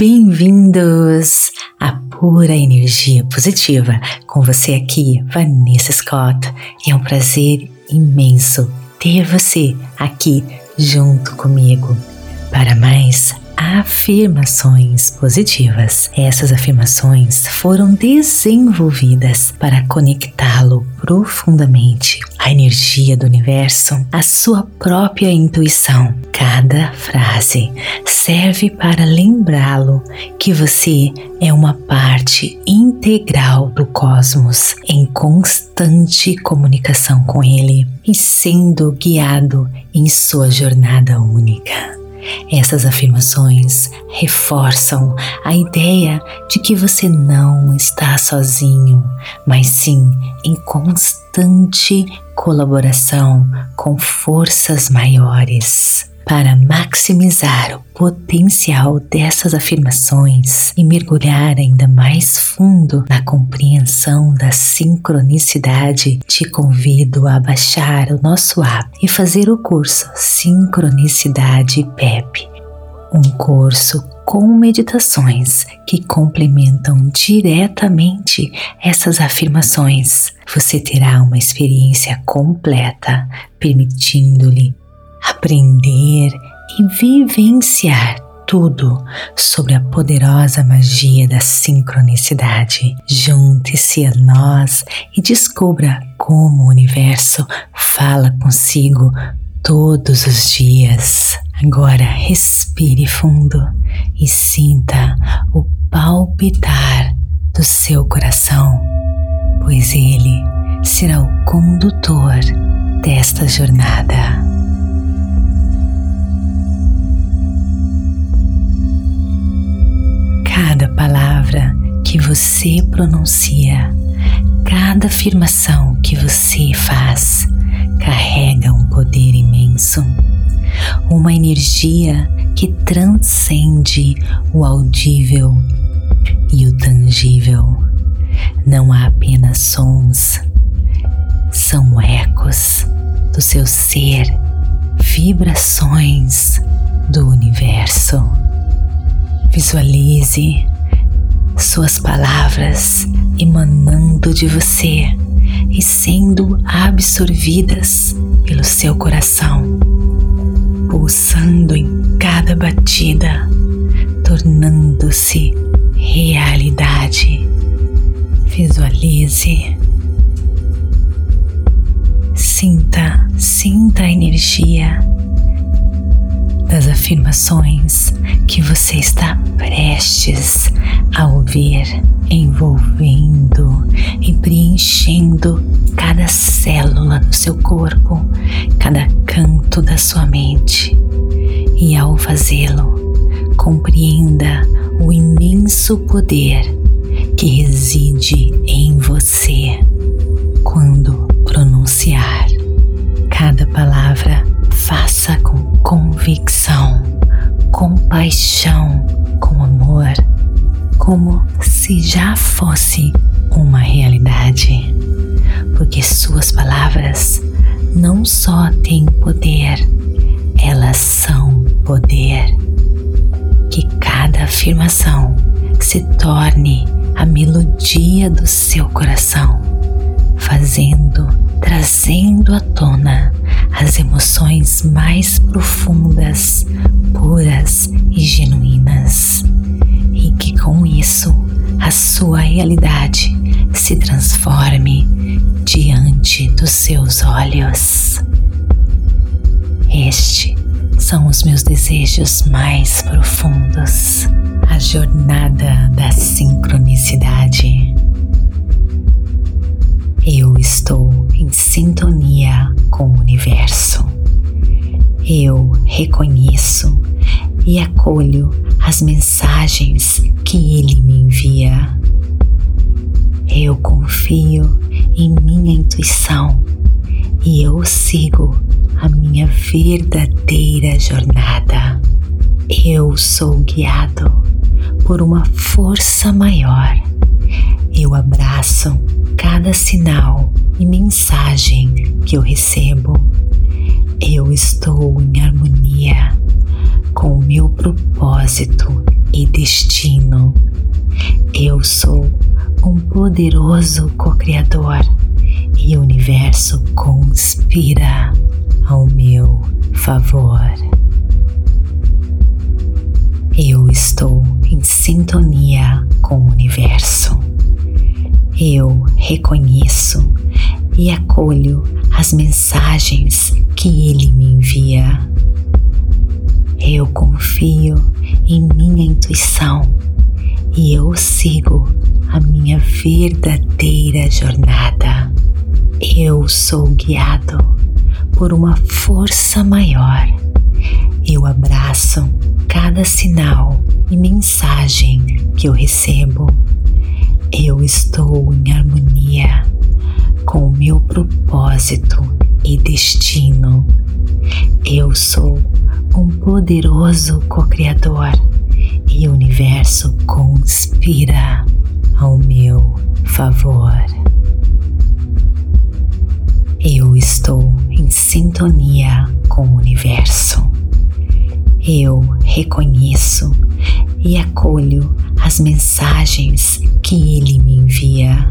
Bem-vindos à pura energia positiva. Com você aqui, Vanessa Scott. É um prazer imenso ter você aqui junto comigo para mais afirmações positivas. Essas afirmações foram desenvolvidas para conectá-lo profundamente à energia do universo, à sua própria intuição. Cada frase serve para lembrá-lo que você é uma parte integral do cosmos em constante comunicação com ele e sendo guiado em sua jornada única. Essas afirmações reforçam a ideia de que você não está sozinho, mas sim em constante colaboração com forças maiores para maximizar o potencial dessas afirmações e mergulhar ainda mais fundo na compreensão da sincronicidade, te convido a baixar o nosso app e fazer o curso Sincronicidade PEP, um curso com meditações que complementam diretamente essas afirmações. Você terá uma experiência completa, permitindo-lhe aprender e vivenciar tudo sobre a poderosa magia da sincronicidade. Junte-se a nós e descubra como o universo fala consigo todos os dias. Agora respire fundo e sinta o palpitar do seu coração, pois ele será o condutor desta jornada. Cada palavra que você pronuncia, cada afirmação que você faz, carrega um poder imenso, uma energia que transcende o audível e o tangível. Não há apenas sons, são ecos do seu ser, vibrações do universo. Visualize suas palavras emanando de você e sendo absorvidas pelo seu coração, pulsando em cada batida, tornando-se realidade. Visualize. Sinta, sinta a energia das afirmações que você está prestes a ouvir, envolvendo e preenchendo cada célula do seu corpo, cada canto da sua mente. E ao fazê-lo, compreenda o imenso poder que reside em você quando pronunciar cada palavra faça com convicção, com paixão, com amor, como se já fosse uma realidade. Porque suas palavras não só têm poder, elas são poder. Que cada afirmação se torne a melodia do seu coração, fazendo, trazendo à tona as emoções mais profundas, puras e genuínas, e que com isso a sua realidade se transforme diante dos seus olhos. Este são os meus desejos mais profundos, a jornada da sincronicidade. Reconheço e acolho as mensagens que ele me envia. Eu confio em minha intuição e eu sigo a minha verdadeira jornada. Eu sou guiado por uma força maior. Eu abraço cada sinal e mensagem que eu recebo, eu estou em harmonia com o meu propósito e destino. Eu sou um poderoso co-criador e o universo conspira ao meu favor. Eu estou em sintonia com o universo. Eu reconheço e acolho as mensagens que ele me envia. Eu confio em minha intuição e eu sigo a minha verdadeira jornada. Eu sou guiado por uma força maior. Eu abraço cada sinal e mensagem que eu recebo. Eu estou em harmonia com o meu propósito e destino. Eu sou um poderoso co-criador e o universo conspira ao meu favor. Eu estou em sintonia com o universo. Eu reconheço e acolho as mensagens que ele me envia.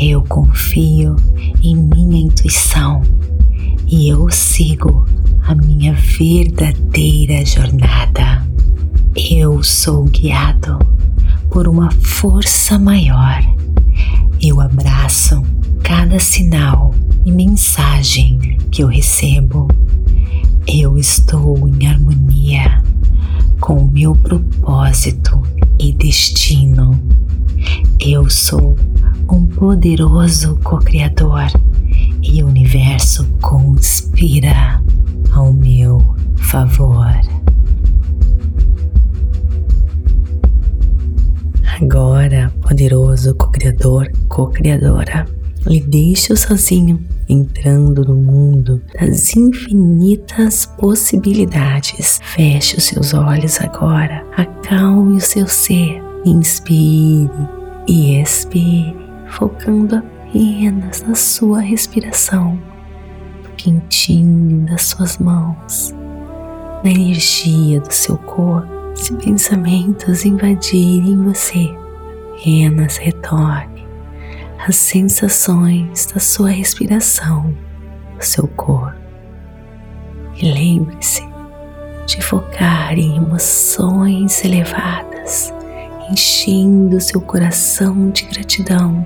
Eu confio em minha intuição e eu sigo a minha verdadeira jornada. Eu sou guiado por uma força maior. Eu abraço cada sinal e mensagem que eu recebo. Eu estou em harmonia com o meu propósito e destino. Eu sou um poderoso co-criador e o universo conspira ao meu favor. Agora, poderoso co-criador, co-criadora, lhe deixo sozinho, entrando no mundo das infinitas possibilidades. Feche os seus olhos agora, acalme o seu ser, inspire e expire, focando apenas na sua respiração, no quentinho das suas mãos, na energia do seu corpo. Se pensamentos invadirem você, apenas retorne às sensações da sua respiração, do seu corpo. E lembre-se de focar em emoções elevadas enchendo seu coração de gratidão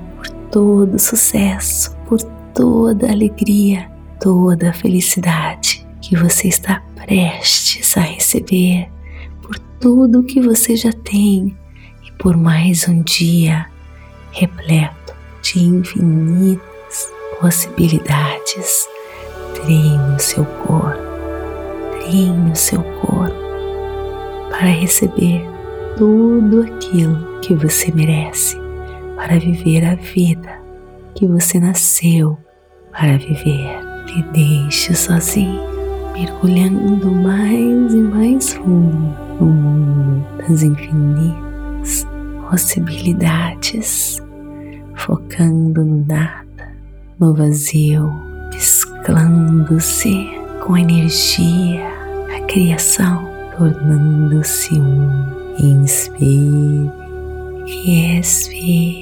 todo o sucesso, por toda alegria, toda felicidade que você está prestes a receber, por tudo que você já tem e por mais um dia repleto de infinitas possibilidades. Treine o seu corpo, treine o seu corpo para receber tudo aquilo que você merece para viver a vida que você nasceu para viver. Te deixe sozinho, mergulhando mais e mais fundo no mundo das infinitas possibilidades, focando no nada, no vazio, mesclando-se com a energia, a criação, tornando-se um Inspire e expire.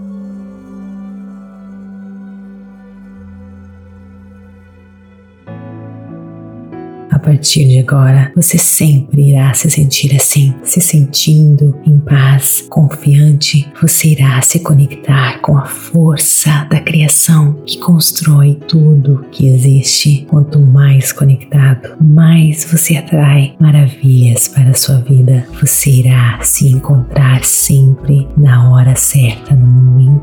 Partir de agora, você sempre irá se sentir assim, se sentindo em paz, confiante. Você irá se conectar com a força da criação que constrói tudo que existe. Quanto mais conectado, mais você atrai maravilhas para a sua vida. Você irá se encontrar sempre na hora certa,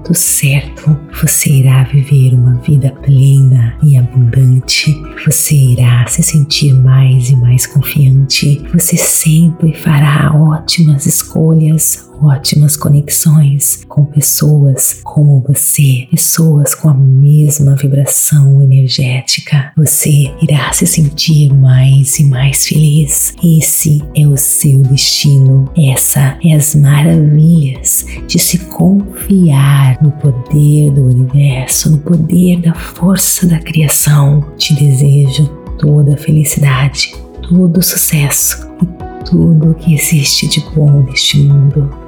momento certo. Você irá viver uma vida plena e abundante. Você irá se sentir mais e mais confiante, você sempre fará ótimas escolhas, ótimas conexões com pessoas como você, pessoas com a mesma vibração energética. Você irá se sentir mais e mais feliz. Esse é o seu destino. Essa é as maravilhas de se confiar no poder do universo, no poder da força da criação. Te desejo toda felicidade, todo sucesso e tudo que existe de bom neste mundo.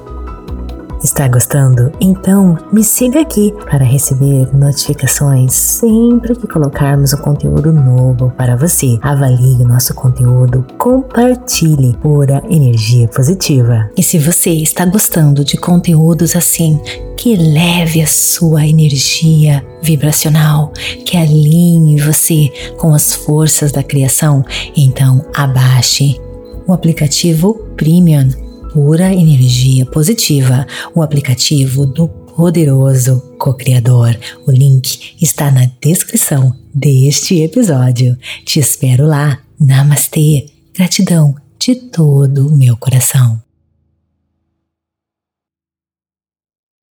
Está gostando? Então me siga aqui para receber notificações sempre que colocarmos um conteúdo novo para você. Avalie o nosso conteúdo, compartilhe pura energia positiva. E se você está gostando de conteúdos assim, que leve a sua energia vibracional, que alinhe você com as forças da criação, então abaixe o aplicativo Premium pura energia positiva, o aplicativo do poderoso co-criador. O link está na descrição deste episódio. Te espero lá. Namastê. Gratidão de todo o meu coração.